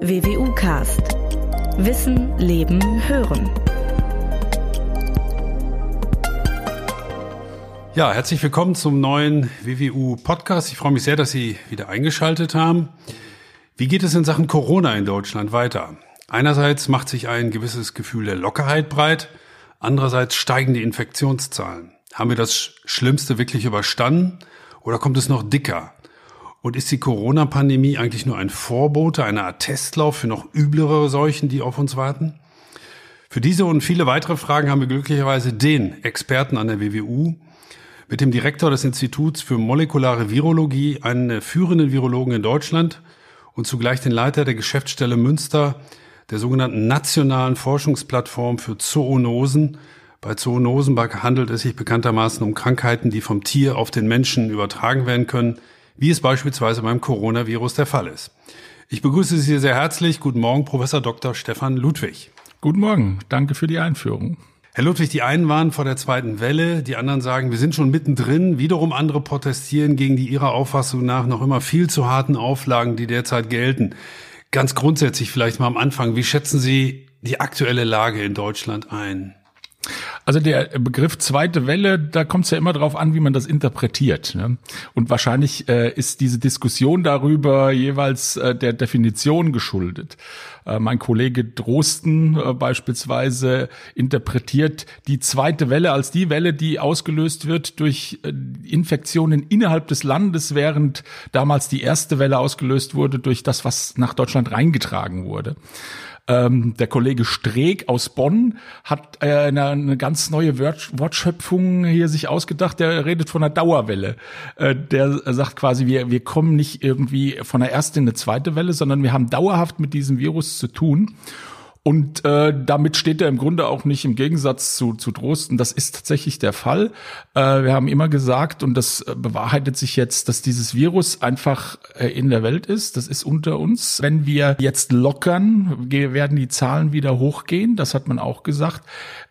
WWU Cast. Wissen, Leben, Hören. Ja, herzlich willkommen zum neuen WWU Podcast. Ich freue mich sehr, dass Sie wieder eingeschaltet haben. Wie geht es in Sachen Corona in Deutschland weiter? Einerseits macht sich ein gewisses Gefühl der Lockerheit breit, andererseits steigen die Infektionszahlen. Haben wir das Schlimmste wirklich überstanden oder kommt es noch dicker? Und ist die Corona-Pandemie eigentlich nur ein Vorbote, eine Art Testlauf für noch üblere Seuchen, die auf uns warten? Für diese und viele weitere Fragen haben wir glücklicherweise den Experten an der WWU, mit dem Direktor des Instituts für molekulare Virologie, einen führenden Virologen in Deutschland und zugleich den Leiter der Geschäftsstelle Münster, der sogenannten nationalen Forschungsplattform für Zoonosen. Bei Zoonosen handelt es sich bekanntermaßen um Krankheiten, die vom Tier auf den Menschen übertragen werden können, wie es beispielsweise beim Coronavirus der Fall ist. Ich begrüße Sie sehr herzlich. Guten Morgen, Professor Dr. Stefan Ludwig. Guten Morgen. Danke für die Einführung. Herr Ludwig, die einen waren vor der zweiten Welle, die anderen sagen, wir sind schon mittendrin. Wiederum andere protestieren gegen die ihrer Auffassung nach noch immer viel zu harten Auflagen, die derzeit gelten. Ganz grundsätzlich vielleicht mal am Anfang, wie schätzen Sie die aktuelle Lage in Deutschland ein? Also der Begriff zweite Welle, da kommt es ja immer darauf an, wie man das interpretiert. Ne? Und wahrscheinlich äh, ist diese Diskussion darüber jeweils äh, der Definition geschuldet. Äh, mein Kollege Drosten äh, beispielsweise interpretiert die zweite Welle als die Welle, die ausgelöst wird durch äh, Infektionen innerhalb des Landes, während damals die erste Welle ausgelöst wurde durch das, was nach Deutschland reingetragen wurde. Ähm, der Kollege Streeck aus Bonn hat äh, eine, eine ganz neue Wort, Wortschöpfung hier sich ausgedacht. Der redet von einer Dauerwelle. Äh, der sagt quasi, wir, wir kommen nicht irgendwie von der ersten in eine zweite Welle, sondern wir haben dauerhaft mit diesem Virus zu tun. Und äh, damit steht er im Grunde auch nicht im Gegensatz zu, zu Drosten. Das ist tatsächlich der Fall. Äh, wir haben immer gesagt, und das äh, bewahrheitet sich jetzt, dass dieses Virus einfach äh, in der Welt ist. Das ist unter uns. Wenn wir jetzt lockern, werden die Zahlen wieder hochgehen. Das hat man auch gesagt.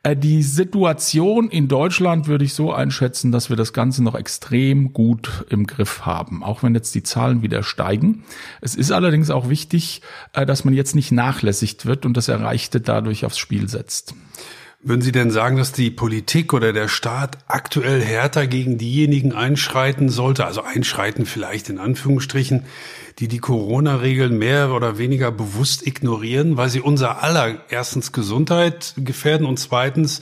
Äh, die Situation in Deutschland würde ich so einschätzen, dass wir das Ganze noch extrem gut im Griff haben, auch wenn jetzt die Zahlen wieder steigen. Es ist allerdings auch wichtig, äh, dass man jetzt nicht nachlässigt wird und das Erreichte dadurch aufs Spiel setzt. Würden Sie denn sagen, dass die Politik oder der Staat aktuell härter gegen diejenigen einschreiten sollte, also einschreiten vielleicht in Anführungsstrichen, die die Corona-Regeln mehr oder weniger bewusst ignorieren, weil sie unser aller erstens Gesundheit gefährden und zweitens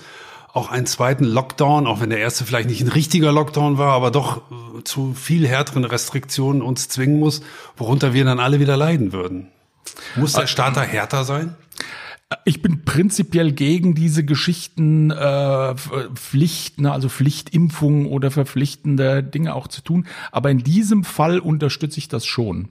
auch einen zweiten Lockdown, auch wenn der erste vielleicht nicht ein richtiger Lockdown war, aber doch zu viel härteren Restriktionen uns zwingen muss, worunter wir dann alle wieder leiden würden. Muss der Staat da härter sein? Ich bin prinzipiell gegen diese Geschichten, äh, Pflichten, also Pflichtimpfungen oder verpflichtende Dinge auch zu tun. Aber in diesem Fall unterstütze ich das schon.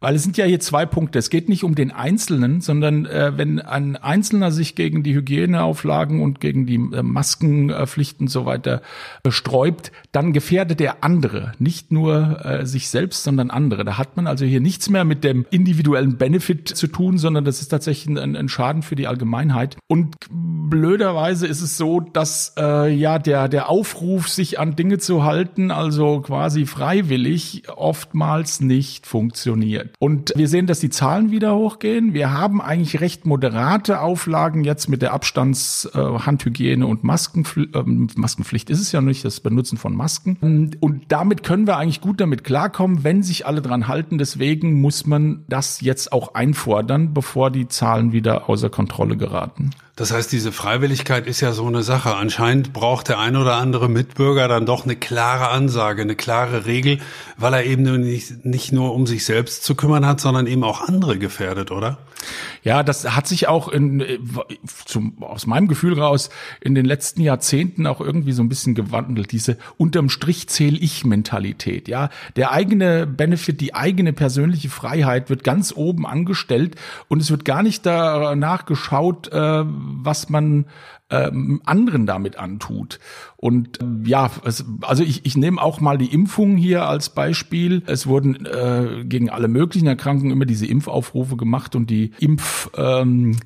Weil es sind ja hier zwei Punkte. Es geht nicht um den Einzelnen, sondern äh, wenn ein Einzelner sich gegen die Hygieneauflagen und gegen die äh, Maskenpflichten und so weiter äh, sträubt, dann gefährdet er andere. Nicht nur äh, sich selbst, sondern andere. Da hat man also hier nichts mehr mit dem individuellen Benefit zu tun, sondern das ist tatsächlich ein, ein Schaden für die Allgemeinheit. Und blöderweise ist es so, dass äh, ja der, der Aufruf, sich an Dinge zu halten, also quasi freiwillig, oftmals nicht funktioniert. Und wir sehen, dass die Zahlen wieder hochgehen. Wir haben eigentlich recht moderate Auflagen jetzt mit der Abstands-, äh, Handhygiene und Maskenpflicht. Äh, Maskenpflicht ist es ja nicht, das Benutzen von Masken. Und damit können wir eigentlich gut damit klarkommen, wenn sich alle dran halten. Deswegen muss man das jetzt auch einfordern, bevor die Zahlen wieder außer Kontrolle geraten. Das heißt, diese Freiwilligkeit ist ja so eine Sache. Anscheinend braucht der ein oder andere Mitbürger dann doch eine klare Ansage, eine klare Regel, weil er eben nicht, nicht nur um sich selbst zu kümmern hat, sondern eben auch andere gefährdet, oder? Ja, das hat sich auch in, zum, aus meinem Gefühl raus in den letzten Jahrzehnten auch irgendwie so ein bisschen gewandelt. Diese unterm Strich zähl ich Mentalität. Ja, der eigene Benefit, die eigene persönliche Freiheit wird ganz oben angestellt und es wird gar nicht danach geschaut, äh, was man ähm, anderen damit antut. Und ähm, ja, es, also ich, ich nehme auch mal die Impfung hier als Beispiel. Es wurden äh, gegen alle möglichen Erkrankungen immer diese Impfaufrufe gemacht und die Impf ähm,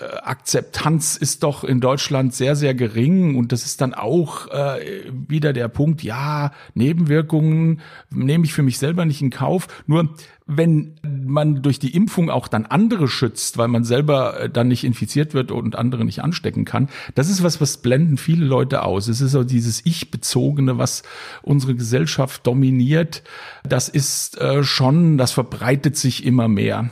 äh, Akzeptanz ist doch in Deutschland sehr, sehr gering und das ist dann auch äh, wieder der Punkt, ja, Nebenwirkungen nehme ich für mich selber nicht in Kauf. Nur wenn man durch die Impfung auch dann andere schützt, weil man selber äh, dann nicht infiziert wird und andere nicht anstecken kann, das ist was, was blenden viele Leute aus. Es ist so dieses Ich-bezogene, was unsere Gesellschaft dominiert. Das ist äh, schon, das verbreitet sich immer mehr.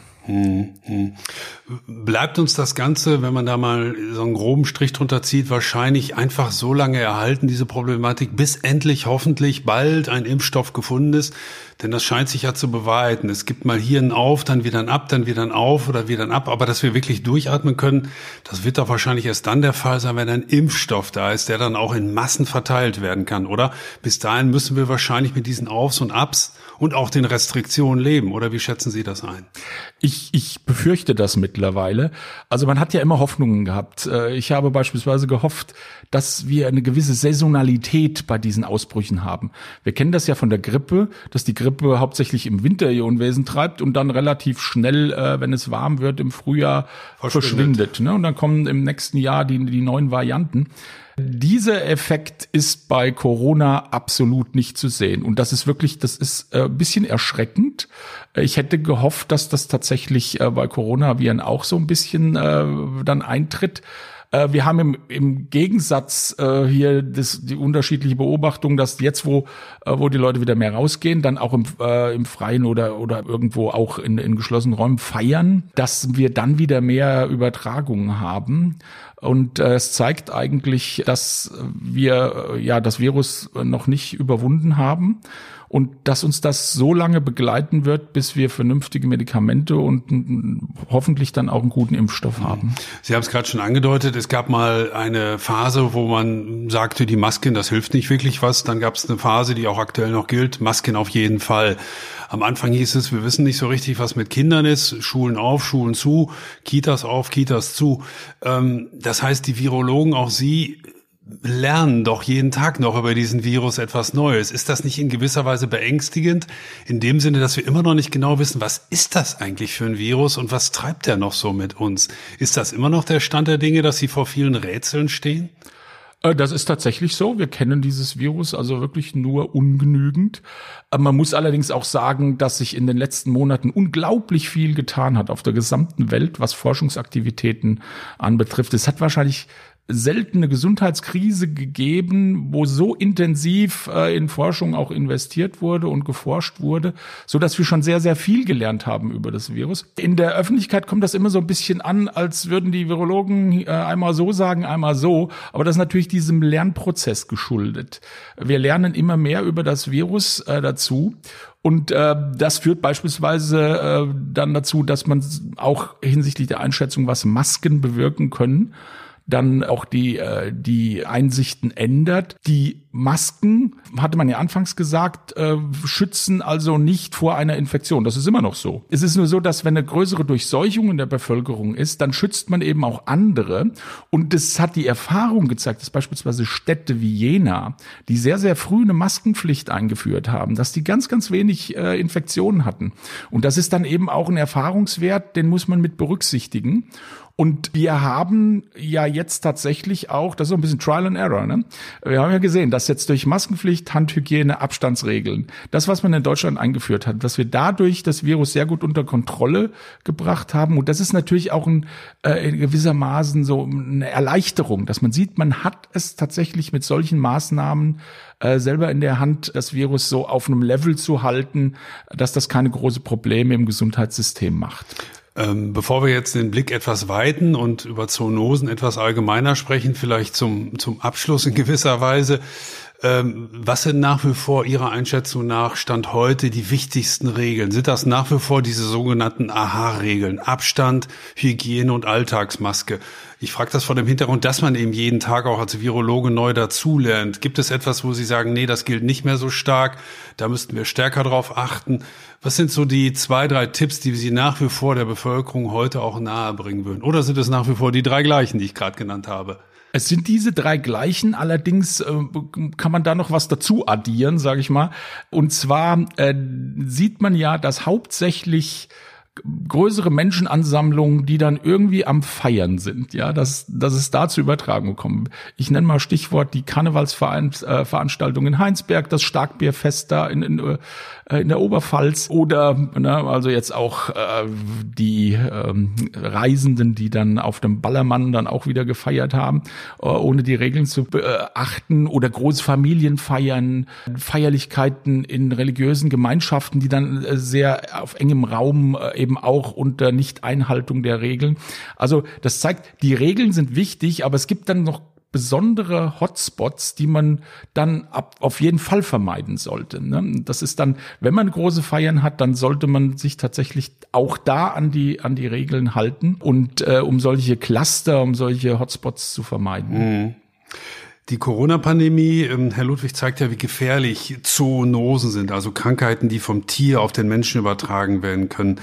Bleibt uns das Ganze, wenn man da mal so einen groben Strich drunter zieht, wahrscheinlich einfach so lange erhalten, diese Problematik, bis endlich hoffentlich bald ein Impfstoff gefunden ist. Denn das scheint sich ja zu bewahrheiten. Es gibt mal hier einen Auf, dann wieder ein Ab, dann wieder ein Auf oder wieder ein Ab. Aber dass wir wirklich durchatmen können, das wird doch wahrscheinlich erst dann der Fall sein, wenn ein Impfstoff da ist, der dann auch in Massen verteilt werden kann, oder? Bis dahin müssen wir wahrscheinlich mit diesen Aufs und Abs und auch den Restriktionen leben. Oder wie schätzen Sie das ein? Ich, ich befürchte das mittlerweile. Also man hat ja immer Hoffnungen gehabt. Äh, ich habe beispielsweise gehofft, dass wir eine gewisse Saisonalität bei diesen Ausbrüchen haben. Wir kennen das ja von der Grippe, dass die Grippe hauptsächlich im Winter ihr Unwesen treibt und dann relativ schnell, äh, wenn es warm wird, im Frühjahr verschwindet. verschwindet ne? Und dann kommen im nächsten Jahr die, die neuen Varianten. Dieser Effekt ist bei Corona absolut nicht zu sehen. Und das ist wirklich, das ist äh, ein bisschen erschreckend. Ich hätte gehofft, dass das tatsächlich äh, bei Coronaviren auch so ein bisschen äh, dann eintritt. Äh, wir haben im, im Gegensatz äh, hier das, die unterschiedliche Beobachtung, dass jetzt, wo, äh, wo die Leute wieder mehr rausgehen, dann auch im, äh, im Freien oder, oder irgendwo auch in, in geschlossenen Räumen feiern, dass wir dann wieder mehr Übertragungen haben. Und äh, es zeigt eigentlich, dass wir äh, ja das Virus noch nicht überwunden haben und dass uns das so lange begleiten wird, bis wir vernünftige Medikamente und hoffentlich dann auch einen guten Impfstoff haben. Sie haben es gerade schon angedeutet, es gab mal eine Phase, wo man sagte, die Masken, das hilft nicht wirklich was. Dann gab es eine Phase, die auch aktuell noch gilt, Masken auf jeden Fall. Am Anfang hieß es, wir wissen nicht so richtig, was mit Kindern ist. Schulen auf, Schulen zu, Kitas auf, Kitas zu. Ähm, das heißt, die Virologen, auch Sie, lernen doch jeden Tag noch über diesen Virus etwas Neues. Ist das nicht in gewisser Weise beängstigend? In dem Sinne, dass wir immer noch nicht genau wissen, was ist das eigentlich für ein Virus und was treibt der noch so mit uns? Ist das immer noch der Stand der Dinge, dass Sie vor vielen Rätseln stehen? Äh, das ist tatsächlich so. Wir kennen dieses Virus also wirklich nur ungenügend. Äh, man muss allerdings auch sagen, dass sich in den letzten Monaten unglaublich viel getan hat auf der gesamten Welt, was Forschungsaktivitäten anbetrifft. Es hat wahrscheinlich seltene Gesundheitskrise gegeben, wo so intensiv äh, in Forschung auch investiert wurde und geforscht wurde, so dass wir schon sehr sehr viel gelernt haben über das Virus. In der Öffentlichkeit kommt das immer so ein bisschen an, als würden die Virologen äh, einmal so sagen, einmal so, aber das ist natürlich diesem Lernprozess geschuldet. Wir lernen immer mehr über das Virus äh, dazu und äh, das führt beispielsweise äh, dann dazu, dass man auch hinsichtlich der Einschätzung, was Masken bewirken können, dann auch die, äh, die Einsichten ändert. Die Masken, hatte man ja anfangs gesagt, äh, schützen also nicht vor einer Infektion. Das ist immer noch so. Es ist nur so, dass wenn eine größere Durchseuchung in der Bevölkerung ist, dann schützt man eben auch andere. Und das hat die Erfahrung gezeigt, dass beispielsweise Städte wie Jena, die sehr, sehr früh eine Maskenpflicht eingeführt haben, dass die ganz, ganz wenig äh, Infektionen hatten. Und das ist dann eben auch ein Erfahrungswert, den muss man mit berücksichtigen. Und wir haben ja jetzt tatsächlich auch, das ist so ein bisschen Trial and Error, ne? Wir haben ja gesehen, dass jetzt durch Maskenpflicht, Handhygiene, Abstandsregeln, das, was man in Deutschland eingeführt hat, dass wir dadurch das Virus sehr gut unter Kontrolle gebracht haben. Und das ist natürlich auch ein, äh, in gewissermaßen so eine Erleichterung, dass man sieht, man hat es tatsächlich mit solchen Maßnahmen äh, selber in der Hand, das Virus so auf einem Level zu halten, dass das keine große Probleme im Gesundheitssystem macht. Ähm, bevor wir jetzt den Blick etwas weiten und über Zoonosen etwas allgemeiner sprechen, vielleicht zum, zum Abschluss in gewisser Weise. Ähm, was sind nach wie vor Ihrer Einschätzung nach Stand heute die wichtigsten Regeln? Sind das nach wie vor diese sogenannten AHA-Regeln? Abstand, Hygiene und Alltagsmaske? Ich frage das vor dem Hintergrund, dass man eben jeden Tag auch als Virologe neu dazulernt. Gibt es etwas, wo Sie sagen, nee, das gilt nicht mehr so stark, da müssten wir stärker drauf achten? Was sind so die zwei, drei Tipps, die Sie nach wie vor der Bevölkerung heute auch nahebringen würden? Oder sind es nach wie vor die drei gleichen, die ich gerade genannt habe? Es sind diese drei gleichen, allerdings äh, kann man da noch was dazu addieren, sage ich mal. Und zwar äh, sieht man ja, dass hauptsächlich größere Menschenansammlungen, die dann irgendwie am Feiern sind, ja, dass, dass es da zu Übertragung kommt. Ich nenne mal Stichwort die Karnevalsveranstaltung in Heinsberg, das Starkbierfest da in, in, äh, in der Oberpfalz oder ne, also jetzt auch äh, die ähm, Reisenden, die dann auf dem Ballermann dann auch wieder gefeiert haben, äh, ohne die Regeln zu beachten oder Großfamilienfeiern, Feierlichkeiten in religiösen Gemeinschaften, die dann äh, sehr auf engem Raum äh, eben auch unter Nicht-Einhaltung der Regeln. Also das zeigt, die Regeln sind wichtig, aber es gibt dann noch besondere Hotspots, die man dann ab, auf jeden Fall vermeiden sollte. Ne? Das ist dann, wenn man große Feiern hat, dann sollte man sich tatsächlich auch da an die an die Regeln halten und äh, um solche Cluster, um solche Hotspots zu vermeiden. Mhm. Die Corona-Pandemie, ähm, Herr Ludwig, zeigt ja, wie gefährlich Zoonosen sind, also Krankheiten, die vom Tier auf den Menschen übertragen werden können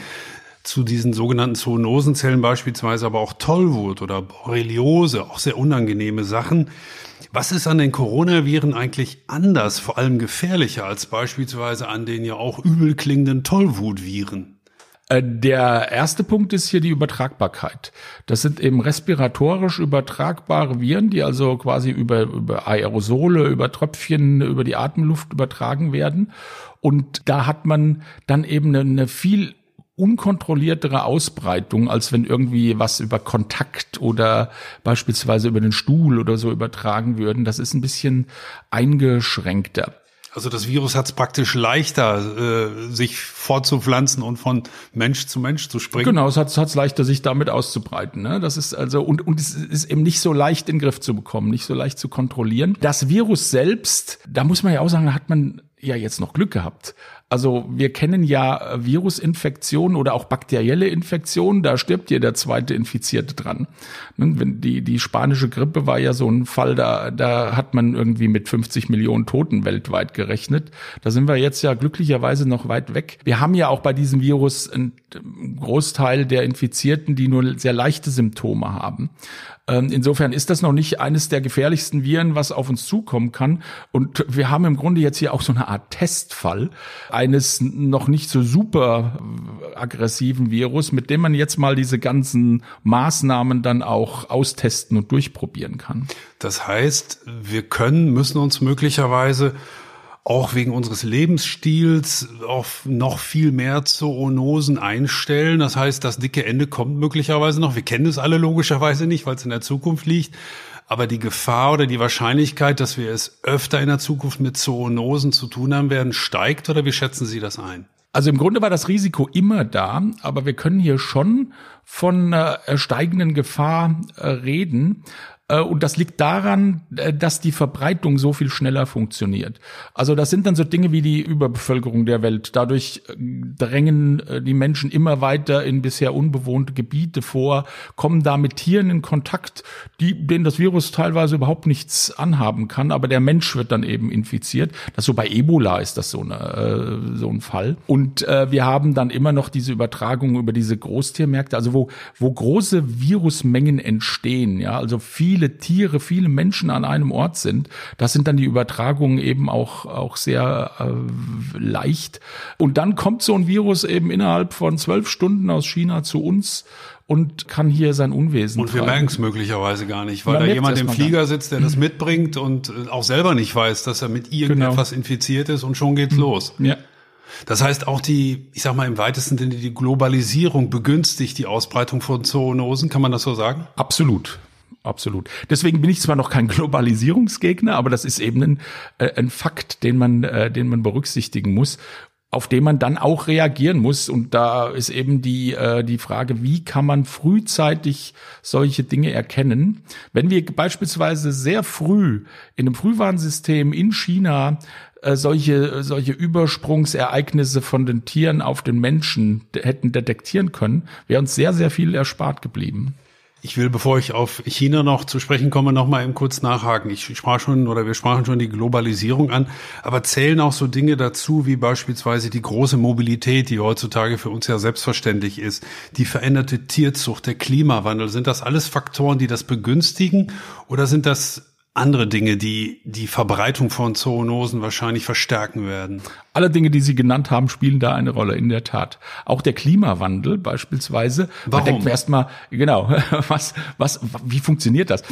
zu diesen sogenannten Zoonosenzellen beispielsweise aber auch Tollwut oder Borreliose, auch sehr unangenehme Sachen. Was ist an den Coronaviren eigentlich anders, vor allem gefährlicher als beispielsweise an den ja auch übel klingenden Tollwutviren? Äh, der erste Punkt ist hier die Übertragbarkeit. Das sind eben respiratorisch übertragbare Viren, die also quasi über, über Aerosole, über Tröpfchen, über die Atemluft übertragen werden. Und da hat man dann eben eine, eine viel unkontrolliertere Ausbreitung, als wenn irgendwie was über Kontakt oder beispielsweise über den Stuhl oder so übertragen würden. Das ist ein bisschen eingeschränkter. Also das Virus hat es praktisch leichter, äh, sich fortzupflanzen und von Mensch zu Mensch zu springen. Genau, es hat es leichter, sich damit auszubreiten. Ne? Das ist also und und es ist eben nicht so leicht in den Griff zu bekommen, nicht so leicht zu kontrollieren. Das Virus selbst, da muss man ja auch sagen, da hat man ja jetzt noch Glück gehabt. Also wir kennen ja Virusinfektionen oder auch bakterielle Infektionen, da stirbt ja der zweite Infizierte dran. Die, die spanische Grippe war ja so ein Fall, da, da hat man irgendwie mit 50 Millionen Toten weltweit gerechnet. Da sind wir jetzt ja glücklicherweise noch weit weg. Wir haben ja auch bei diesem Virus einen Großteil der Infizierten, die nur sehr leichte Symptome haben. Ähm, insofern ist das noch nicht eines der gefährlichsten Viren, was auf uns zukommen kann. Und wir haben im Grunde jetzt hier auch so eine Art Testfall eines noch nicht so super aggressiven Virus, mit dem man jetzt mal diese ganzen Maßnahmen dann auch austesten und durchprobieren kann. Das heißt, wir können, müssen uns möglicherweise auch wegen unseres Lebensstils auf noch viel mehr Zoonosen einstellen. Das heißt, das dicke Ende kommt möglicherweise noch. Wir kennen es alle logischerweise nicht, weil es in der Zukunft liegt. Aber die Gefahr oder die Wahrscheinlichkeit, dass wir es öfter in der Zukunft mit Zoonosen zu tun haben werden, steigt oder wie schätzen Sie das ein? Also im Grunde war das Risiko immer da, aber wir können hier schon von äh, steigenden Gefahr äh, reden. Äh, und das liegt daran, äh, dass die Verbreitung so viel schneller funktioniert. Also das sind dann so Dinge wie die Überbevölkerung der Welt. Dadurch äh, drängen die Menschen immer weiter in bisher unbewohnte Gebiete vor, kommen da mit Tieren in Kontakt, die, denen das Virus teilweise überhaupt nichts anhaben kann, aber der Mensch wird dann eben infiziert. Das so bei Ebola ist das so, eine, so ein Fall. Und wir haben dann immer noch diese Übertragung über diese Großtiermärkte, also wo, wo große Virusmengen entstehen, ja, also viele viele Tiere, viele Menschen an einem Ort sind, das sind dann die Übertragungen eben auch, auch sehr äh, leicht. Und dann kommt so ein Virus eben innerhalb von zwölf Stunden aus China zu uns und kann hier sein Unwesen Und wir merken es möglicherweise gar nicht, weil da jemand im Flieger sitzt, der das mitbringt und äh, auch selber nicht weiß, dass er mit irgendetwas genau. infiziert ist und schon geht's los. Ja. Das heißt, auch die, ich sag mal im weitesten Sinne, die Globalisierung begünstigt die Ausbreitung von Zoonosen, kann man das so sagen? Absolut absolut. Deswegen bin ich zwar noch kein Globalisierungsgegner, aber das ist eben ein, äh, ein Fakt, den man, äh, den man berücksichtigen muss auf den man dann auch reagieren muss. Und da ist eben die, äh, die Frage, wie kann man frühzeitig solche Dinge erkennen? Wenn wir beispielsweise sehr früh in einem Frühwarnsystem in China äh, solche, solche Übersprungsereignisse von den Tieren auf den Menschen hätten detektieren können, wäre uns sehr, sehr viel erspart geblieben. Ich will, bevor ich auf China noch zu sprechen komme, noch mal eben kurz nachhaken. Ich sprach schon oder wir sprachen schon die Globalisierung an, aber zählen auch so Dinge dazu wie beispielsweise die große Mobilität, die heutzutage für uns ja selbstverständlich ist, die veränderte Tierzucht, der Klimawandel. Sind das alles Faktoren, die das begünstigen oder sind das andere Dinge, die die Verbreitung von Zoonosen wahrscheinlich verstärken werden. Alle Dinge, die Sie genannt haben, spielen da eine Rolle, in der Tat. Auch der Klimawandel beispielsweise. Warum? Da denken wir erstmal, genau, was, was, wie funktioniert das?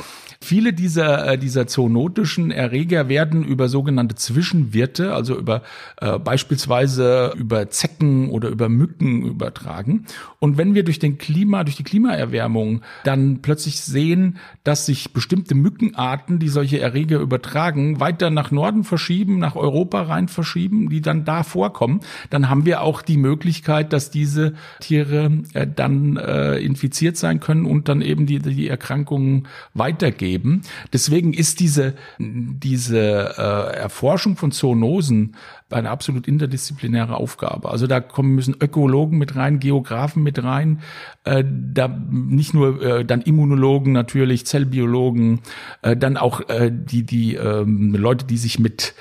Viele dieser, äh, dieser zoonotischen Erreger werden über sogenannte Zwischenwirte, also über äh, beispielsweise über Zecken oder über Mücken übertragen. Und wenn wir durch den Klima, durch die Klimaerwärmung dann plötzlich sehen, dass sich bestimmte Mückenarten, die solche Erreger übertragen, weiter nach Norden verschieben, nach Europa rein verschieben, die dann da vorkommen, dann haben wir auch die Möglichkeit, dass diese Tiere äh, dann äh, infiziert sein können und dann eben die, die Erkrankungen weitergehen geben. Deswegen ist diese, diese äh, Erforschung von Zoonosen eine absolut interdisziplinäre Aufgabe. Also da kommen müssen Ökologen mit rein, Geografen mit rein, äh, da nicht nur äh, dann Immunologen natürlich, Zellbiologen, äh, dann auch äh, die die ähm, Leute, die sich mit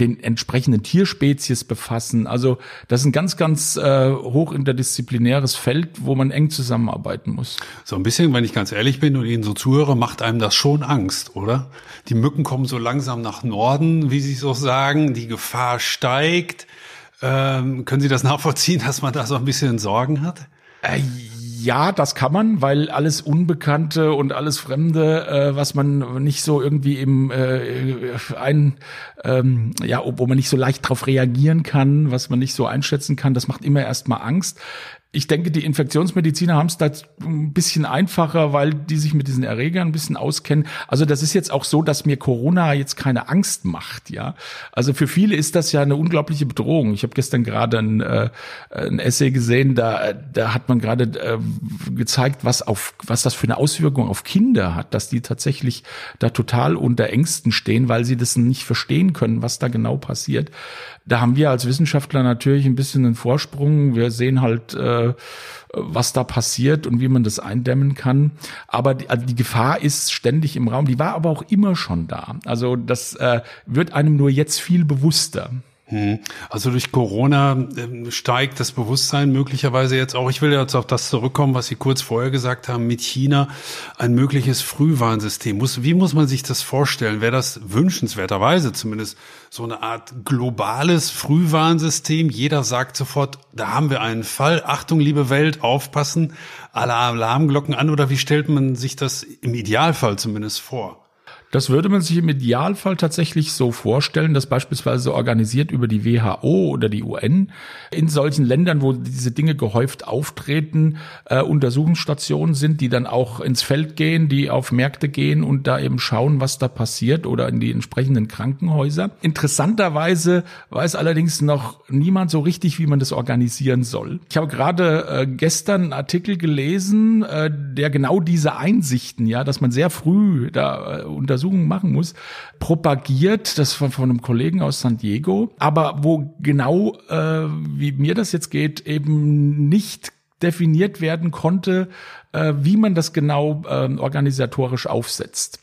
den entsprechenden Tierspezies befassen. Also das ist ein ganz, ganz äh, hoch interdisziplinäres Feld, wo man eng zusammenarbeiten muss. So ein bisschen, wenn ich ganz ehrlich bin und Ihnen so zuhöre, macht einem das schon Angst, oder? Die Mücken kommen so langsam nach Norden, wie Sie so sagen, die Gefahr steigt. Ähm, können Sie das nachvollziehen, dass man da so ein bisschen Sorgen hat? Äh, ja, das kann man, weil alles Unbekannte und alles Fremde, äh, was man nicht so irgendwie im äh, ein, ähm, ja, wo man nicht so leicht drauf reagieren kann, was man nicht so einschätzen kann, das macht immer erstmal Angst. Ich denke, die Infektionsmediziner haben es da ein bisschen einfacher, weil die sich mit diesen Erregern ein bisschen auskennen. Also das ist jetzt auch so, dass mir Corona jetzt keine Angst macht, ja. Also für viele ist das ja eine unglaubliche Bedrohung. Ich habe gestern gerade ein, äh, ein Essay gesehen, da, da hat man gerade äh, gezeigt, was auf was das für eine Auswirkung auf Kinder hat, dass die tatsächlich da total unter Ängsten stehen, weil sie das nicht verstehen können, was da genau passiert. Da haben wir als Wissenschaftler natürlich ein bisschen einen Vorsprung. Wir sehen halt, äh, was da passiert und wie man das eindämmen kann. Aber die, also die Gefahr ist ständig im Raum. Die war aber auch immer schon da. Also das äh, wird einem nur jetzt viel bewusster. Hm. Also durch Corona ähm, steigt das Bewusstsein möglicherweise jetzt auch. Ich will jetzt auf das zurückkommen, was Sie kurz vorher gesagt haben, mit China ein mögliches Frühwarnsystem. wie muss man sich das vorstellen? Wäre das wünschenswerterweise zumindest so eine Art globales Frühwarnsystem? Jeder sagt sofort, da haben wir einen Fall. Achtung, liebe Welt, aufpassen, alle Alarmglocken an. Oder wie stellt man sich das im Idealfall zumindest vor? Das würde man sich im Idealfall tatsächlich so vorstellen, dass beispielsweise organisiert über die WHO oder die UN in solchen Ländern, wo diese Dinge gehäuft auftreten, äh, Untersuchungsstationen sind, die dann auch ins Feld gehen, die auf Märkte gehen und da eben schauen, was da passiert oder in die entsprechenden Krankenhäuser. Interessanterweise weiß allerdings noch niemand so richtig, wie man das organisieren soll. Ich habe gerade äh, gestern einen Artikel gelesen, äh, der genau diese Einsichten, ja, dass man sehr früh da äh, unter Untersuchungen machen muss, propagiert, das von, von einem Kollegen aus San Diego, aber wo genau, äh, wie mir das jetzt geht, eben nicht definiert werden konnte, äh, wie man das genau äh, organisatorisch aufsetzt.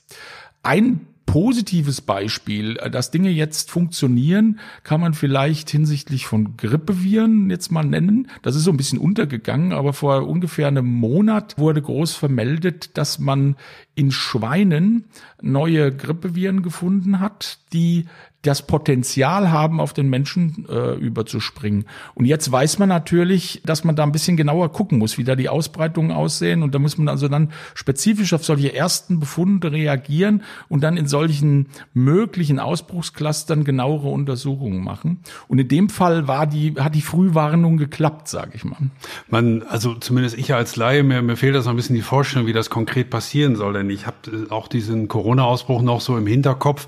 Ein positives Beispiel, äh, dass Dinge jetzt funktionieren, kann man vielleicht hinsichtlich von Grippeviren jetzt mal nennen. Das ist so ein bisschen untergegangen, aber vor ungefähr einem Monat wurde groß vermeldet, dass man in Schweinen neue Grippeviren gefunden hat, die das Potenzial haben, auf den Menschen äh, überzuspringen. Und jetzt weiß man natürlich, dass man da ein bisschen genauer gucken muss, wie da die Ausbreitungen aussehen. Und da muss man also dann spezifisch auf solche ersten Befunde reagieren und dann in solchen möglichen Ausbruchsclustern genauere Untersuchungen machen. Und in dem Fall war die, hat die Frühwarnung geklappt, sage ich mal. Man, also zumindest ich als Laie, mir, mir fehlt das noch ein bisschen die Vorstellung, wie das konkret passieren soll. Denn ich habe auch diesen Corona-Ausbruch noch so im Hinterkopf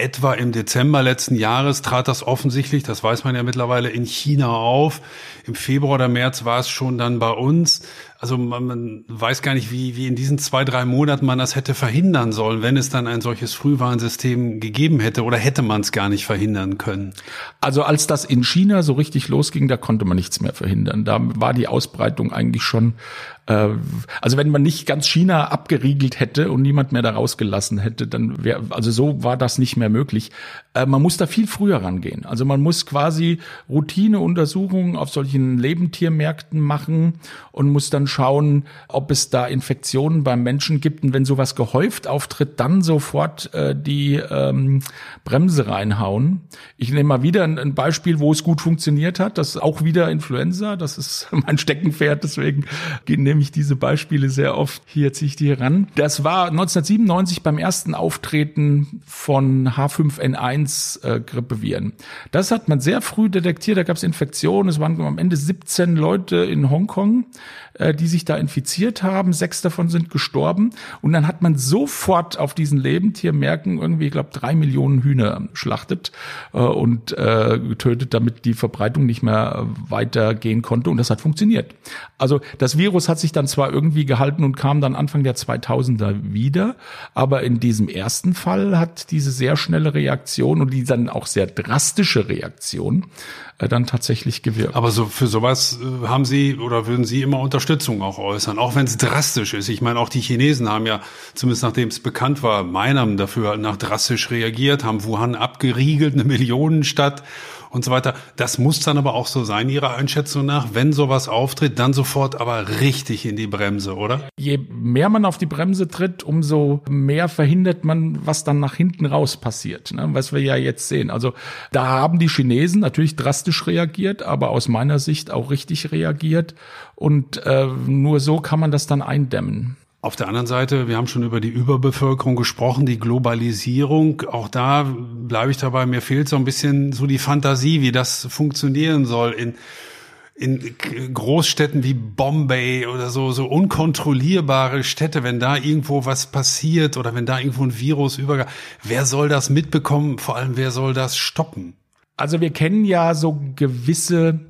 etwa im Dezember letzten Jahres trat das offensichtlich, das weiß man ja mittlerweile, in China auf. Im Februar oder März war es schon dann bei uns. Also man, man weiß gar nicht, wie, wie in diesen zwei, drei Monaten man das hätte verhindern sollen, wenn es dann ein solches Frühwarnsystem gegeben hätte oder hätte man es gar nicht verhindern können. Also als das in China so richtig losging, da konnte man nichts mehr verhindern. Da war die Ausbreitung eigentlich schon also wenn man nicht ganz China abgeriegelt hätte und niemand mehr da rausgelassen hätte, dann wäre, also so war das nicht mehr möglich. Äh, man muss da viel früher rangehen. Also man muss quasi Routineuntersuchungen auf solchen Lebendtiermärkten machen und muss dann schauen, ob es da Infektionen beim Menschen gibt. Und wenn sowas gehäuft auftritt, dann sofort äh, die ähm, Bremse reinhauen. Ich nehme mal wieder ein, Beispiel, wo es gut funktioniert hat. Das ist auch wieder Influenza. Das ist mein Steckenpferd. Deswegen nehme ich diese Beispiele sehr oft. Hier ziehe ich die heran. Das war 1997 beim ersten Auftreten von H5N1 äh, Grippeviren. Das hat man sehr früh detektiert. Da gab es Infektionen. Es waren am Ende 17 Leute in Hongkong, äh, die sich da infiziert haben. Sechs davon sind gestorben. Und dann hat man sofort auf diesen Lebendtiermärkten irgendwie, ich glaube, drei Millionen Hühner schlachtet äh, und äh, getötet, damit die Verbreitung nicht mehr weitergehen konnte. Und das hat funktioniert. Also das Virus hat sich dann zwar irgendwie gehalten und kam dann Anfang der 2000er wieder, aber in diesem ersten Fall hat diese sehr schnelle Reaktion und die dann auch sehr drastische Reaktion äh, dann tatsächlich gewirkt. Aber so für sowas äh, haben Sie oder würden Sie immer Unterstützung auch äußern, auch wenn es drastisch ist. Ich meine, auch die Chinesen haben ja, zumindest nachdem es bekannt war, meinem dafür nach drastisch reagiert, haben Wuhan abgeriegelt, eine Millionenstadt und so weiter. Das muss dann aber auch so sein, Ihrer Einschätzung nach, wenn sowas auftritt, dann sofort aber richtig in die Bremse, oder? Je mehr man auf die Bremse tritt, umso mehr verhindert man, was dann nach hinten raus passiert, ne? was wir ja jetzt sehen. Also da haben die Chinesen natürlich drastisch reagiert, aber aus meiner Sicht auch richtig reagiert. Und äh, nur so kann man das dann eindämmen. Auf der anderen Seite, wir haben schon über die Überbevölkerung gesprochen, die Globalisierung. Auch da bleibe ich dabei, mir fehlt so ein bisschen so die Fantasie, wie das funktionieren soll in, in Großstädten wie Bombay oder so, so unkontrollierbare Städte, wenn da irgendwo was passiert oder wenn da irgendwo ein Virus übergeht. Wer soll das mitbekommen? Vor allem, wer soll das stoppen? Also wir kennen ja so gewisse,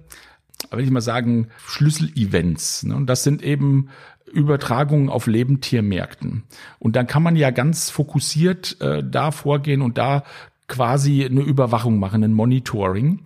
will ich mal sagen, Schlüsselevents. Ne? Und das sind eben Übertragungen auf Lebendtiermärkten. Und dann kann man ja ganz fokussiert äh, da vorgehen und da quasi eine Überwachung machen, ein Monitoring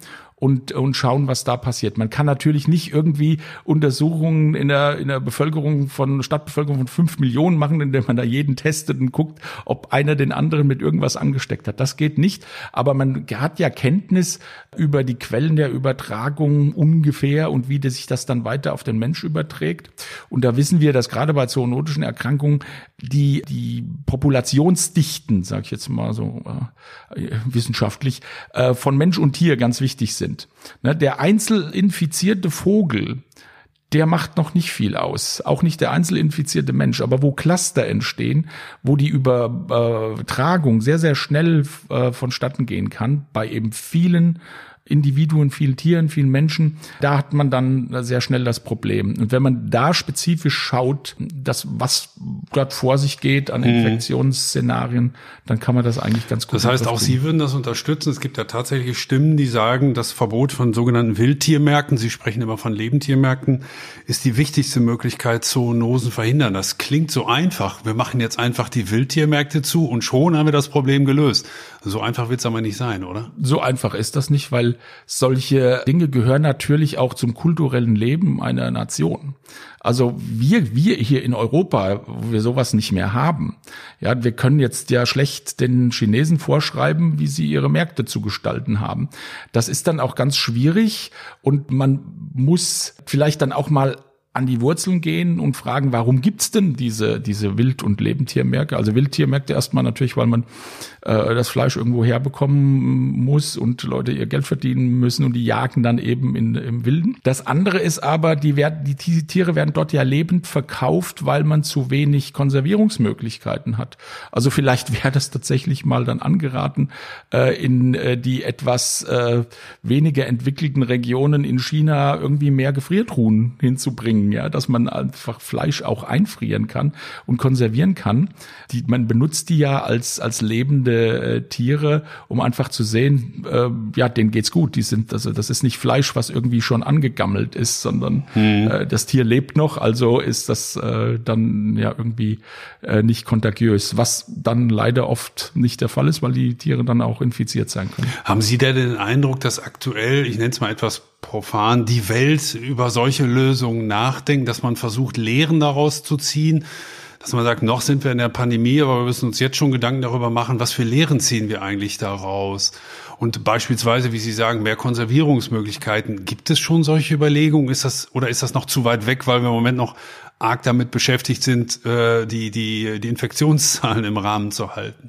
und, und schauen, was da passiert. Man kann natürlich nicht irgendwie Untersuchungen in der, in der Bevölkerung von, Stadtbevölkerung von fünf Millionen machen, indem man da jeden testet und guckt, ob einer den anderen mit irgendwas angesteckt hat. Das geht nicht. Aber man hat ja Kenntnis über die Quellen der Übertragung ungefähr und wie sich das dann weiter auf den Mensch überträgt. Und da wissen wir, dass gerade bei zoonotischen Erkrankungen die, die Populationsdichten, sage ich jetzt mal so äh, wissenschaftlich, äh, von Mensch und Tier ganz wichtig sind sind. Ne, der einzelinfizierte Vogel, der macht noch nicht viel aus. Auch nicht der einzelinfizierte Mensch. Aber wo Cluster entstehen, wo die Übertragung sehr, sehr schnell äh, vonstatten gehen kann, bei eben vielen Individuen, vielen Tieren, vielen Menschen, da hat man dann sehr schnell das Problem. Und wenn man da spezifisch schaut, das, was dort vor sich geht an mhm. Infektionsszenarien, dann kann man das eigentlich ganz gut. Das heißt, auch Sie würden das unterstützen. Es gibt ja tatsächlich Stimmen, die sagen, das Verbot von sogenannten Wildtiermärkten, Sie sprechen immer von Lebendtiermärkten, ist die wichtigste Möglichkeit, Zoonosen verhindern. Das klingt so einfach. Wir machen jetzt einfach die Wildtiermärkte zu und schon haben wir das Problem gelöst. So einfach wird es aber nicht sein, oder? So einfach ist das nicht, weil solche Dinge gehören natürlich auch zum kulturellen Leben einer Nation. Also wir, wir hier in Europa, wo wir sowas nicht mehr haben, ja, wir können jetzt ja schlecht den Chinesen vorschreiben, wie sie ihre Märkte zu gestalten haben. Das ist dann auch ganz schwierig und man muss vielleicht dann auch mal an die Wurzeln gehen und fragen, warum gibt's denn diese, diese Wild- und Lebendtiermärkte? Also Wildtiermärkte erstmal natürlich, weil man äh, das Fleisch irgendwo herbekommen muss und Leute ihr Geld verdienen müssen und die jagen dann eben in, im Wilden. Das andere ist aber, die, werden, die Tiere werden dort ja lebend verkauft, weil man zu wenig Konservierungsmöglichkeiten hat. Also vielleicht wäre das tatsächlich mal dann angeraten, äh, in äh, die etwas äh, weniger entwickelten Regionen in China irgendwie mehr Gefriertruhen hinzubringen bringen, ja, dass man einfach Fleisch auch einfrieren kann und konservieren kann. Die, man benutzt die ja als, als lebende äh, Tiere, um einfach zu sehen, äh, ja, denen geht's gut. Die sind, also das ist nicht Fleisch, was irgendwie schon angegammelt ist, sondern mhm. äh, das Tier lebt noch, also ist das äh, dann ja irgendwie äh, nicht kontagiös, was dann leider oft nicht der Fall ist, weil die Tiere dann auch infiziert sein können. Haben Sie denn den Eindruck, dass aktuell, ich nenne es mal etwas profan, die Welt über solche Lösungen nachdenkt, dass man versucht, Lehren daraus zu ziehen, dass man sagt, noch sind wir in der Pandemie, aber wir müssen uns jetzt schon Gedanken darüber machen, was für Lehren ziehen wir eigentlich daraus. Und beispielsweise, wie Sie sagen, mehr Konservierungsmöglichkeiten. Gibt es schon solche Überlegungen? Ist das, oder ist das noch zu weit weg, weil wir im Moment noch arg damit beschäftigt sind, äh, die, die, die Infektionszahlen im Rahmen zu halten?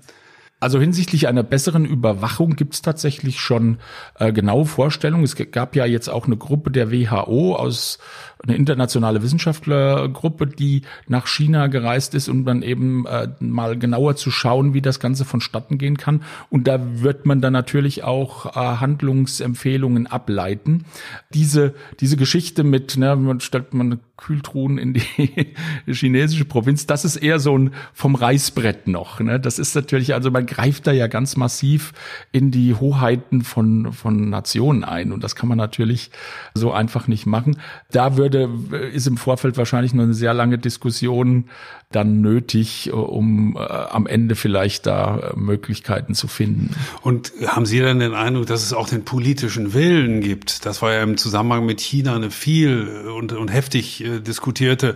Also hinsichtlich einer besseren Überwachung gibt es tatsächlich schon äh, genaue Vorstellungen. Es gab ja jetzt auch eine Gruppe der WHO aus eine internationale Wissenschaftlergruppe, die nach China gereist ist, um dann eben äh, mal genauer zu schauen, wie das Ganze vonstatten gehen kann. Und da wird man dann natürlich auch äh, Handlungsempfehlungen ableiten. Diese diese Geschichte mit, ne, man stellt man Kühltruhen in die chinesische Provinz, das ist eher so ein vom Reißbrett noch. Ne? Das ist natürlich, also man greift da ja ganz massiv in die Hoheiten von, von Nationen ein und das kann man natürlich so einfach nicht machen. Da würde, ist im Vorfeld wahrscheinlich nur eine sehr lange Diskussion dann nötig, um äh, am Ende vielleicht da äh, Möglichkeiten zu finden. Und haben Sie dann den Eindruck, dass es auch den politischen Willen gibt? Das war ja im Zusammenhang mit China eine viel und, und heftig äh, diskutierte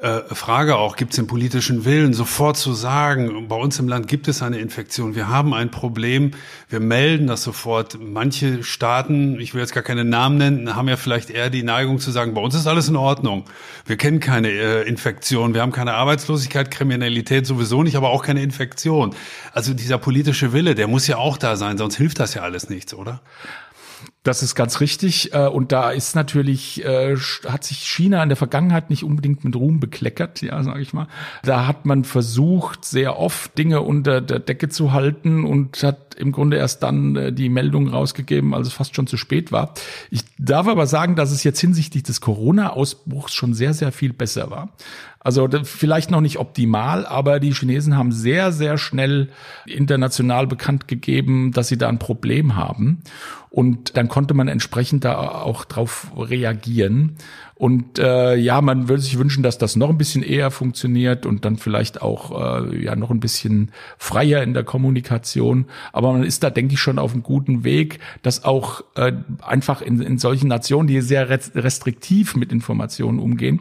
äh, Frage auch, gibt es den politischen Willen, sofort zu sagen, bei uns im Land gibt es eine Infektion, wir haben ein Problem, wir melden das sofort. Manche Staaten, ich will jetzt gar keine Namen nennen, haben ja vielleicht eher die Neigung zu sagen, bei uns ist alles in Ordnung. Wir kennen keine äh, Infektion, wir haben keine Arbeitslosigkeit, Kriminalität sowieso nicht, aber auch keine Infektion. Also dieser politische Wille, der muss ja auch da sein, sonst hilft das ja alles nichts, oder? Das ist ganz richtig. Äh, und da ist natürlich, äh, hat sich China in der Vergangenheit nicht unbedingt mit Ruhm bekleckert, ja, sage ich mal. Da hat man versucht, sehr oft Dinge unter der Decke zu halten und hat im Grunde erst dann äh, die Meldung rausgegeben, als es fast schon zu spät war. Ich darf aber sagen, dass es jetzt hinsichtlich des Corona-Ausbruchs schon sehr, sehr viel besser war. Also vielleicht noch nicht optimal, aber die Chinesen haben sehr, sehr schnell international bekannt gegeben, dass sie da ein Problem haben. Und dann konnte man entsprechend da auch drauf reagieren. Und äh, ja, man würde sich wünschen, dass das noch ein bisschen eher funktioniert und dann vielleicht auch äh, ja noch ein bisschen freier in der Kommunikation. Aber man ist da, denke ich, schon auf einem guten Weg, dass auch äh, einfach in, in solchen Nationen, die sehr restriktiv mit Informationen umgehen,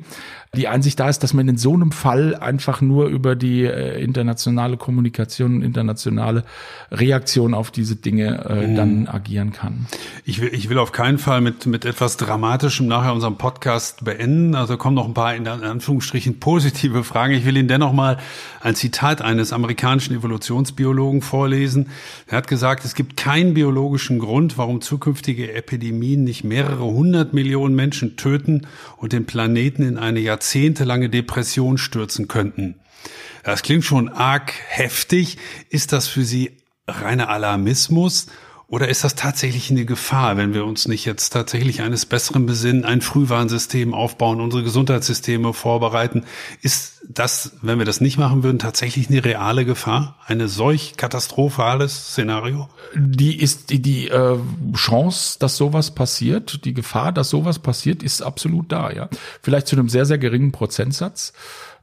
die Einsicht da ist, dass man in so einem Fall einfach nur über die äh, internationale Kommunikation, internationale Reaktion auf diese Dinge äh, mhm. dann agieren kann. Ich will, ich will auf keinen Fall mit, mit etwas Dramatischem nachher unseren Podcast beenden. Also kommen noch ein paar in Anführungsstrichen positive Fragen. Ich will Ihnen dennoch mal ein Zitat eines amerikanischen Evolutionsbiologen vorlesen. Er hat gesagt, es gibt keinen biologischen Grund, warum zukünftige Epidemien nicht mehrere hundert Millionen Menschen töten und den Planeten in eine Jahrzehnte jahrzehntelange Depression stürzen könnten. Das klingt schon arg heftig. Ist das für Sie reiner Alarmismus oder ist das tatsächlich eine Gefahr, wenn wir uns nicht jetzt tatsächlich eines Besseren besinnen, ein Frühwarnsystem aufbauen, unsere Gesundheitssysteme vorbereiten? Ist das, wenn wir das nicht machen würden, tatsächlich eine reale Gefahr? Eine solch katastrophales Szenario? Die ist die, die äh, Chance, dass sowas passiert, die Gefahr, dass sowas passiert, ist absolut da, ja. Vielleicht zu einem sehr, sehr geringen Prozentsatz.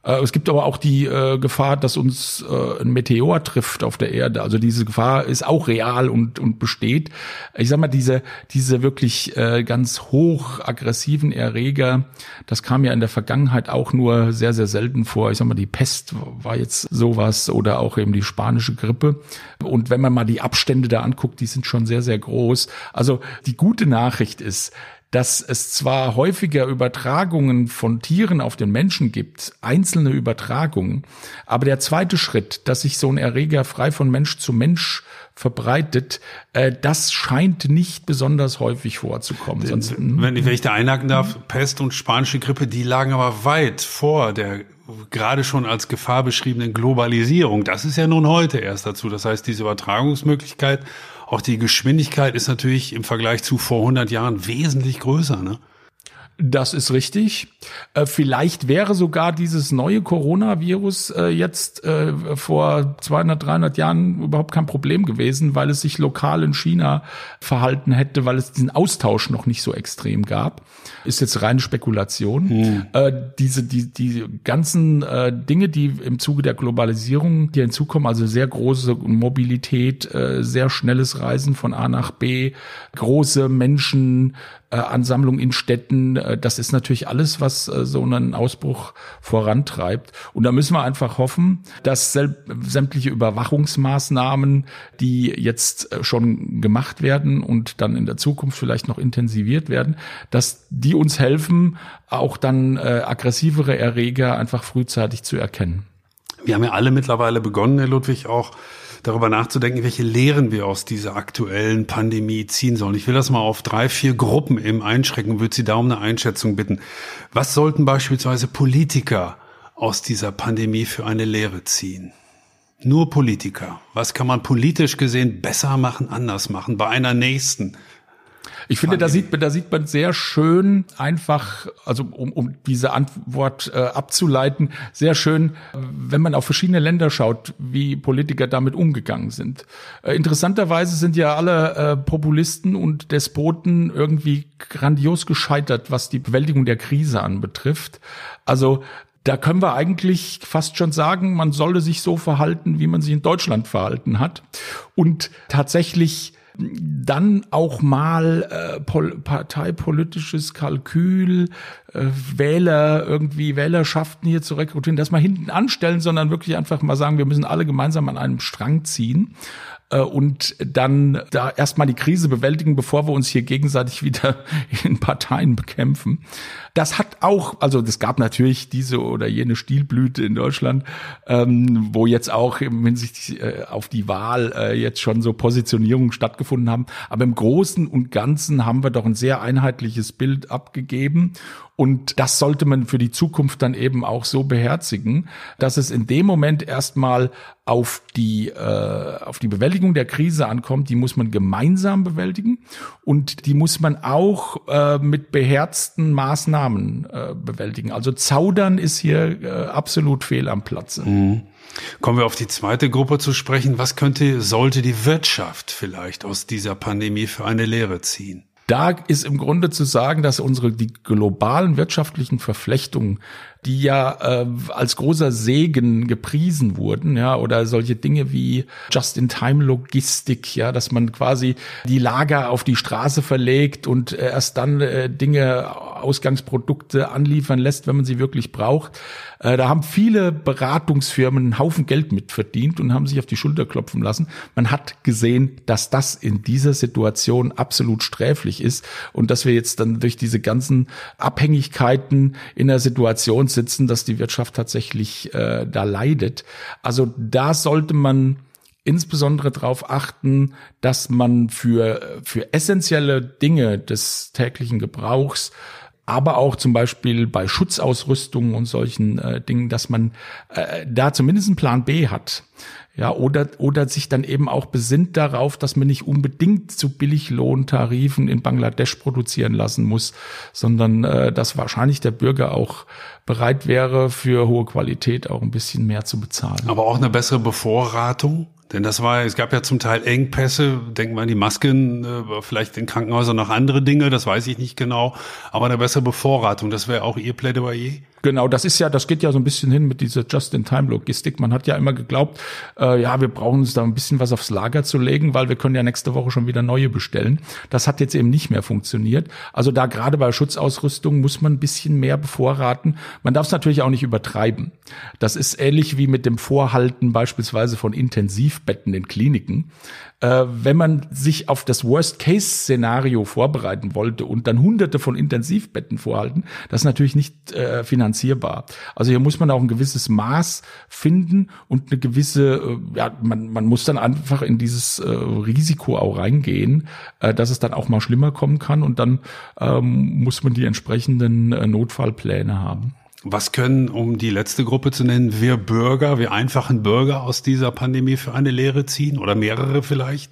Äh, es gibt aber auch die äh, Gefahr, dass uns äh, ein Meteor trifft auf der Erde. Also diese Gefahr ist auch real und, und besteht. Ich sag mal, diese, diese wirklich äh, ganz hoch aggressiven Erreger, das kam ja in der Vergangenheit auch nur sehr, sehr selten vor. Ich sag mal, die Pest war jetzt sowas oder auch eben die spanische Grippe. Und wenn man mal die Abstände da anguckt, die sind schon sehr, sehr groß. Also die gute Nachricht ist, dass es zwar häufiger Übertragungen von Tieren auf den Menschen gibt, einzelne Übertragungen, aber der zweite Schritt, dass sich so ein Erreger frei von Mensch zu Mensch verbreitet, äh, das scheint nicht besonders häufig vorzukommen. Sonst, wenn, wenn ich da einhaken darf, Pest und spanische Grippe, die lagen aber weit vor der gerade schon als Gefahr beschriebenen Globalisierung. Das ist ja nun heute erst dazu. Das heißt, diese Übertragungsmöglichkeit auch die Geschwindigkeit ist natürlich im Vergleich zu vor 100 Jahren wesentlich größer. Ne? Das ist richtig. Äh, vielleicht wäre sogar dieses neue Coronavirus äh, jetzt äh, vor 200, 300 Jahren überhaupt kein Problem gewesen, weil es sich lokal in China verhalten hätte, weil es diesen Austausch noch nicht so extrem gab. Ist jetzt reine Spekulation. Hm. Diese, die, die ganzen Dinge, die im Zuge der Globalisierung hier hinzukommen, also sehr große Mobilität, sehr schnelles Reisen von A nach B, große Menschen, äh, Ansammlung in Städten. Äh, das ist natürlich alles, was äh, so einen Ausbruch vorantreibt. Und da müssen wir einfach hoffen, dass sämtliche Überwachungsmaßnahmen, die jetzt äh, schon gemacht werden und dann in der Zukunft vielleicht noch intensiviert werden, dass die uns helfen, auch dann äh, aggressivere Erreger einfach frühzeitig zu erkennen. Wir haben ja alle mittlerweile begonnen, Herr Ludwig, auch darüber nachzudenken, welche Lehren wir aus dieser aktuellen Pandemie ziehen sollen. Ich will das mal auf drei, vier Gruppen eben einschrecken und würde Sie da um eine Einschätzung bitten. Was sollten beispielsweise Politiker aus dieser Pandemie für eine Lehre ziehen? Nur Politiker. Was kann man politisch gesehen besser machen, anders machen, bei einer nächsten ich finde, da sieht, man, da sieht man sehr schön einfach, also um, um diese Antwort äh, abzuleiten, sehr schön, wenn man auf verschiedene Länder schaut, wie Politiker damit umgegangen sind. Äh, interessanterweise sind ja alle äh, Populisten und Despoten irgendwie grandios gescheitert, was die Bewältigung der Krise anbetrifft. Also da können wir eigentlich fast schon sagen, man solle sich so verhalten, wie man sich in Deutschland verhalten hat. Und tatsächlich dann auch mal äh, pol parteipolitisches Kalkül, äh, Wähler irgendwie Wählerschaften hier zu rekrutieren, das mal hinten anstellen, sondern wirklich einfach mal sagen, wir müssen alle gemeinsam an einem Strang ziehen und dann da erstmal die Krise bewältigen, bevor wir uns hier gegenseitig wieder in Parteien bekämpfen. Das hat auch, also es gab natürlich diese oder jene Stilblüte in Deutschland, ähm, wo jetzt auch hinsichtlich äh, auf die Wahl äh, jetzt schon so Positionierungen stattgefunden haben. Aber im Großen und Ganzen haben wir doch ein sehr einheitliches Bild abgegeben. Und das sollte man für die Zukunft dann eben auch so beherzigen, dass es in dem Moment erstmal auf die, äh, auf die Bewältigung der Krise ankommt. Die muss man gemeinsam bewältigen und die muss man auch äh, mit beherzten Maßnahmen äh, bewältigen. Also zaudern ist hier äh, absolut fehl am Platze. Mhm. Kommen wir auf die zweite Gruppe zu sprechen. Was könnte, sollte die Wirtschaft vielleicht aus dieser Pandemie für eine Lehre ziehen? Da ist im Grunde zu sagen, dass unsere die globalen wirtschaftlichen Verflechtungen die ja äh, als großer Segen gepriesen wurden, ja, oder solche Dinge wie Just-in-Time-Logistik, ja, dass man quasi die Lager auf die Straße verlegt und äh, erst dann äh, Dinge, Ausgangsprodukte anliefern lässt, wenn man sie wirklich braucht. Äh, da haben viele Beratungsfirmen einen Haufen Geld mitverdient und haben sich auf die Schulter klopfen lassen. Man hat gesehen, dass das in dieser Situation absolut sträflich ist und dass wir jetzt dann durch diese ganzen Abhängigkeiten in der Situation sitzen, dass die Wirtschaft tatsächlich äh, da leidet. Also da sollte man insbesondere darauf achten, dass man für, für essentielle Dinge des täglichen Gebrauchs aber auch zum Beispiel bei Schutzausrüstung und solchen äh, Dingen, dass man äh, da zumindest einen Plan B hat. Ja, oder, oder sich dann eben auch besinnt darauf, dass man nicht unbedingt zu Billiglohntarifen in Bangladesch produzieren lassen muss, sondern äh, dass wahrscheinlich der Bürger auch bereit wäre, für hohe Qualität auch ein bisschen mehr zu bezahlen. Aber auch eine bessere Bevorratung? Denn das war, es gab ja zum Teil Engpässe, denken wir an die Masken, äh, vielleicht in Krankenhäusern noch andere Dinge, das weiß ich nicht genau, aber eine bessere Bevorratung, das wäre auch Ihr Plädoyer? Genau, das ist ja, das geht ja so ein bisschen hin mit dieser Just-in-Time-Logistik. Man hat ja immer geglaubt, äh, ja, wir brauchen uns da ein bisschen was aufs Lager zu legen, weil wir können ja nächste Woche schon wieder neue bestellen. Das hat jetzt eben nicht mehr funktioniert. Also da gerade bei Schutzausrüstung muss man ein bisschen mehr bevorraten. Man darf es natürlich auch nicht übertreiben. Das ist ähnlich wie mit dem Vorhalten beispielsweise von Intensivbetten in Kliniken äh, wenn man sich auf das Worst-Case-Szenario vorbereiten wollte und dann hunderte von Intensivbetten vorhalten, das ist natürlich nicht äh, finanzierbar. Also hier muss man auch ein gewisses Maß finden und eine gewisse, äh, ja, man, man muss dann einfach in dieses äh, Risiko auch reingehen, äh, dass es dann auch mal schlimmer kommen kann und dann ähm, muss man die entsprechenden äh, Notfallpläne haben. Was können, um die letzte Gruppe zu nennen, wir Bürger, wir einfachen Bürger aus dieser Pandemie für eine Lehre ziehen oder mehrere vielleicht?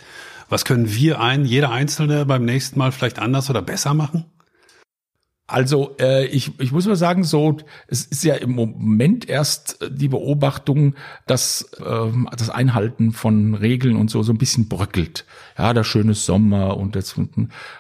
Was können wir ein, jeder Einzelne beim nächsten Mal vielleicht anders oder besser machen? Also äh, ich, ich muss mal sagen, so es ist ja im Moment erst die Beobachtung, dass äh, das Einhalten von Regeln und so so ein bisschen bröckelt. Ja, der schöne Sommer und jetzt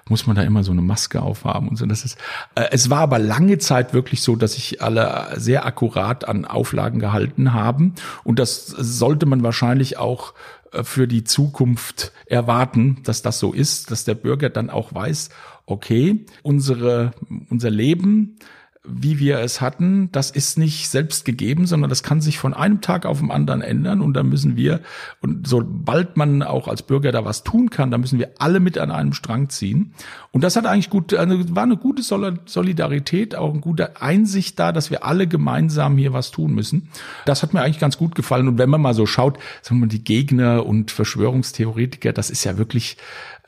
muss man da immer so eine Maske aufhaben und so. Das ist. Äh, es war aber lange Zeit wirklich so, dass sich alle sehr akkurat an Auflagen gehalten haben und das sollte man wahrscheinlich auch äh, für die Zukunft erwarten, dass das so ist, dass der Bürger dann auch weiß, okay, unsere, unser Leben wie wir es hatten, das ist nicht selbst gegeben, sondern das kann sich von einem Tag auf den anderen ändern und da müssen wir, und sobald man auch als Bürger da was tun kann, da müssen wir alle mit an einem Strang ziehen. Und das hat eigentlich gut, also war eine gute Solidarität, auch eine gute Einsicht da, dass wir alle gemeinsam hier was tun müssen. Das hat mir eigentlich ganz gut gefallen. Und wenn man mal so schaut, sagen wir mal, die Gegner und Verschwörungstheoretiker, das ist ja wirklich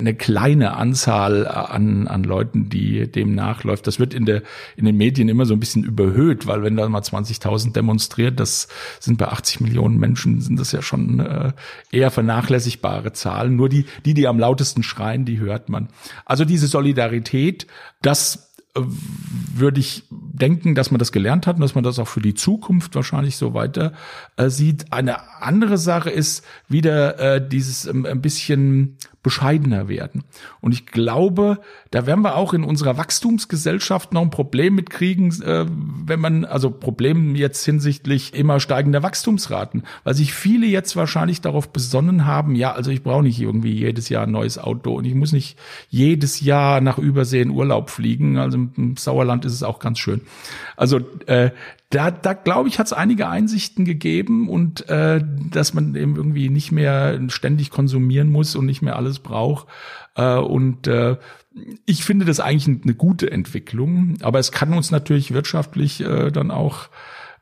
eine kleine Anzahl an, an Leuten, die dem nachläuft. Das wird in der, in den Medien immer so ein bisschen überhöht, weil wenn da mal 20.000 demonstriert, das sind bei 80 Millionen Menschen, sind das ja schon äh, eher vernachlässigbare Zahlen. Nur die, die, die am lautesten schreien, die hört man. Also diese Solidarität, das würde ich denken, dass man das gelernt hat und dass man das auch für die Zukunft wahrscheinlich so weiter äh, sieht. Eine andere Sache ist wieder äh, dieses ähm, ein bisschen bescheidener werden. Und ich glaube, da werden wir auch in unserer Wachstumsgesellschaft noch ein Problem mitkriegen, äh, wenn man, also Problem jetzt hinsichtlich immer steigender Wachstumsraten, weil sich viele jetzt wahrscheinlich darauf besonnen haben, ja, also ich brauche nicht irgendwie jedes Jahr ein neues Auto und ich muss nicht jedes Jahr nach Übersee Urlaub fliegen. Also im Sauerland ist es auch ganz schön. Also äh, da, da glaube ich, hat es einige Einsichten gegeben und äh, dass man eben irgendwie nicht mehr ständig konsumieren muss und nicht mehr alles braucht. Äh, und äh, ich finde das eigentlich eine gute Entwicklung, aber es kann uns natürlich wirtschaftlich äh, dann auch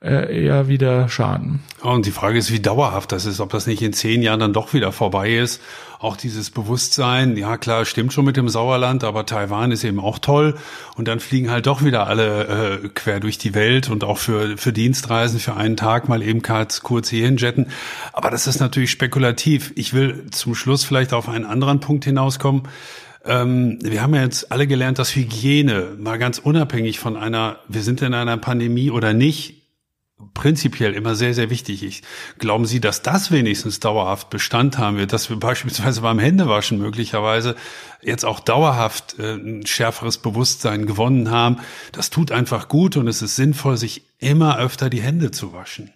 äh, eher wieder schaden. Und die Frage ist, wie dauerhaft das ist, ob das nicht in zehn Jahren dann doch wieder vorbei ist. Auch dieses Bewusstsein, ja klar, stimmt schon mit dem Sauerland, aber Taiwan ist eben auch toll. Und dann fliegen halt doch wieder alle äh, quer durch die Welt und auch für, für Dienstreisen für einen Tag mal eben kurz, kurz hierhin jetten. Aber das ist natürlich spekulativ. Ich will zum Schluss vielleicht auf einen anderen Punkt hinauskommen ähm, wir haben ja jetzt alle gelernt, dass Hygiene mal ganz unabhängig von einer, wir sind in einer Pandemie oder nicht, prinzipiell immer sehr, sehr wichtig ist. Glauben Sie, dass das wenigstens dauerhaft Bestand haben wird, dass wir beispielsweise beim Händewaschen möglicherweise jetzt auch dauerhaft äh, ein schärferes Bewusstsein gewonnen haben? Das tut einfach gut und es ist sinnvoll, sich immer öfter die Hände zu waschen.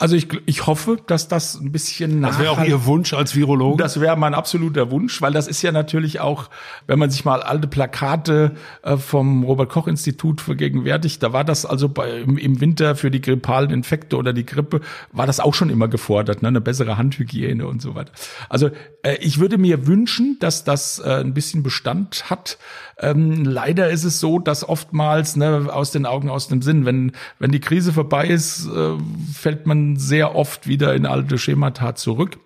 Also ich, ich hoffe, dass das ein bisschen Das wäre auch Ihr Wunsch als Virologe? Das wäre mein absoluter Wunsch, weil das ist ja natürlich auch, wenn man sich mal alte Plakate äh, vom Robert-Koch-Institut vergegenwärtigt, da war das also bei, im, Winter für die grippalen Infekte oder die Grippe, war das auch schon immer gefordert, ne? eine bessere Handhygiene und so weiter. Also äh, ich würde mir wünschen, dass das äh, ein bisschen Bestand hat. Ähm, leider ist es so, dass oftmals ne, aus den Augen, aus dem Sinn, wenn, wenn die Krise vorbei ist, fällt man sehr oft wieder in alte Schemata zurück.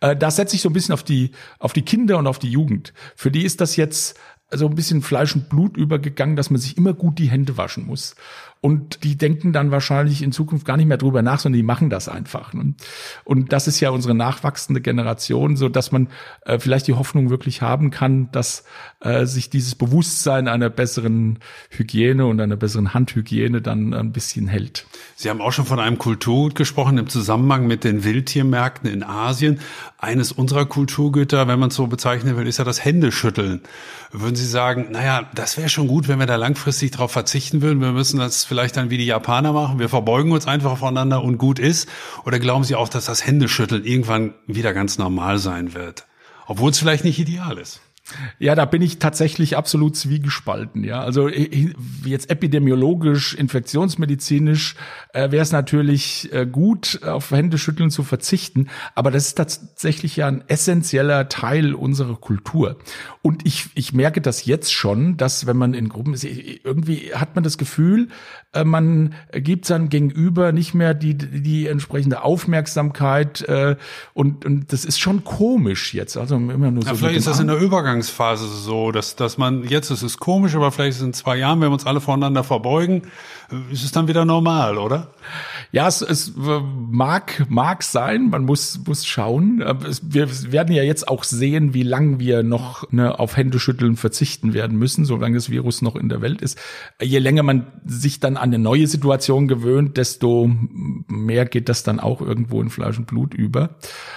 Äh, da setze ich so ein bisschen auf die, auf die Kinder und auf die Jugend. Für die ist das jetzt so ein bisschen Fleisch und Blut übergegangen, dass man sich immer gut die Hände waschen muss. Und die denken dann wahrscheinlich in Zukunft gar nicht mehr drüber nach, sondern die machen das einfach. Ne? Und das ist ja unsere nachwachsende Generation, so dass man äh, vielleicht die Hoffnung wirklich haben kann, dass äh, sich dieses Bewusstsein einer besseren Hygiene und einer besseren Handhygiene dann ein bisschen hält. Sie haben auch schon von einem Kulturgut gesprochen im Zusammenhang mit den Wildtiermärkten in Asien. Eines unserer Kulturgüter, wenn man es so bezeichnen will, ist ja das Händeschütteln. Würden Sie sagen, naja, das wäre schon gut, wenn wir da langfristig darauf verzichten würden. Wir müssen das vielleicht dann wie die Japaner machen. Wir verbeugen uns einfach voneinander und gut ist. Oder glauben Sie auch, dass das Händeschütteln irgendwann wieder ganz normal sein wird? Obwohl es vielleicht nicht ideal ist. Ja, da bin ich tatsächlich absolut zwiegespalten. Ja, also jetzt epidemiologisch, infektionsmedizinisch äh, wäre es natürlich äh, gut, auf Händeschütteln zu verzichten, aber das ist tatsächlich ja ein essentieller Teil unserer Kultur. Und ich, ich merke das jetzt schon, dass wenn man in Gruppen ist, irgendwie hat man das Gefühl, äh, man gibt seinem Gegenüber nicht mehr die, die entsprechende Aufmerksamkeit äh, und, und das ist schon komisch jetzt. Also immer nur so. Ja, vielleicht ist das in der Übergangsphase so, dass, dass man jetzt ist es komisch, aber vielleicht ist es in zwei Jahren, wenn wir uns alle voneinander verbeugen, ist es dann wieder normal, oder? Ja, es, es mag, mag sein, man muss, muss schauen. Wir werden ja jetzt auch sehen, wie lang wir noch ne, auf Händeschütteln verzichten werden müssen, solange das Virus noch in der Welt ist. Je länger man sich dann an eine neue Situation gewöhnt, desto mehr geht das dann auch irgendwo in Fleisch und Blut über.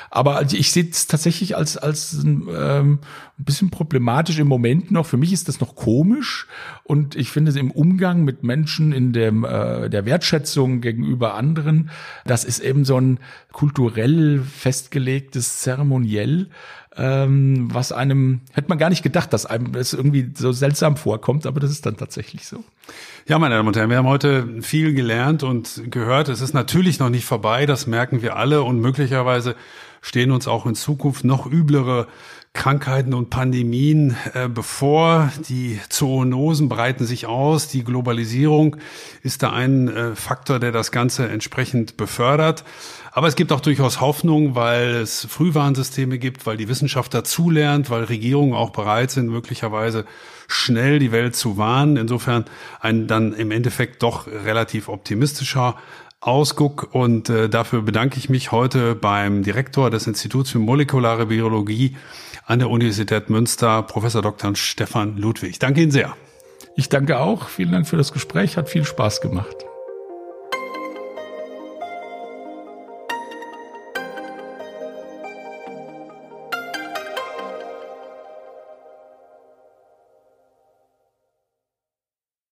Aber ich sehe es tatsächlich als, als ähm, ein bisschen problematisch im Moment noch. Für mich ist das noch komisch und ich finde es im Umgang mit Menschen in dem, äh, der Wertschätzung gegenüber anderen, das ist eben so ein kulturell festgelegtes Zeremoniell, ähm, was einem, hätte man gar nicht gedacht, dass einem das irgendwie so seltsam vorkommt, aber das ist dann tatsächlich so. Ja, meine Damen und Herren, wir haben heute viel gelernt und gehört. Es ist natürlich noch nicht vorbei, das merken wir alle und möglicherweise stehen uns auch in Zukunft noch üblere Krankheiten und Pandemien äh, bevor. Die Zoonosen breiten sich aus. Die Globalisierung ist da ein äh, Faktor, der das Ganze entsprechend befördert. Aber es gibt auch durchaus Hoffnung, weil es Frühwarnsysteme gibt, weil die Wissenschaft dazulernt, weil Regierungen auch bereit sind, möglicherweise schnell die Welt zu warnen. Insofern ein dann im Endeffekt doch relativ optimistischer Ausguck und äh, dafür bedanke ich mich heute beim Direktor des Instituts für molekulare Biologie an der Universität Münster, Professor Dr. Stefan Ludwig. Danke Ihnen sehr. Ich danke auch. Vielen Dank für das Gespräch. Hat viel Spaß gemacht.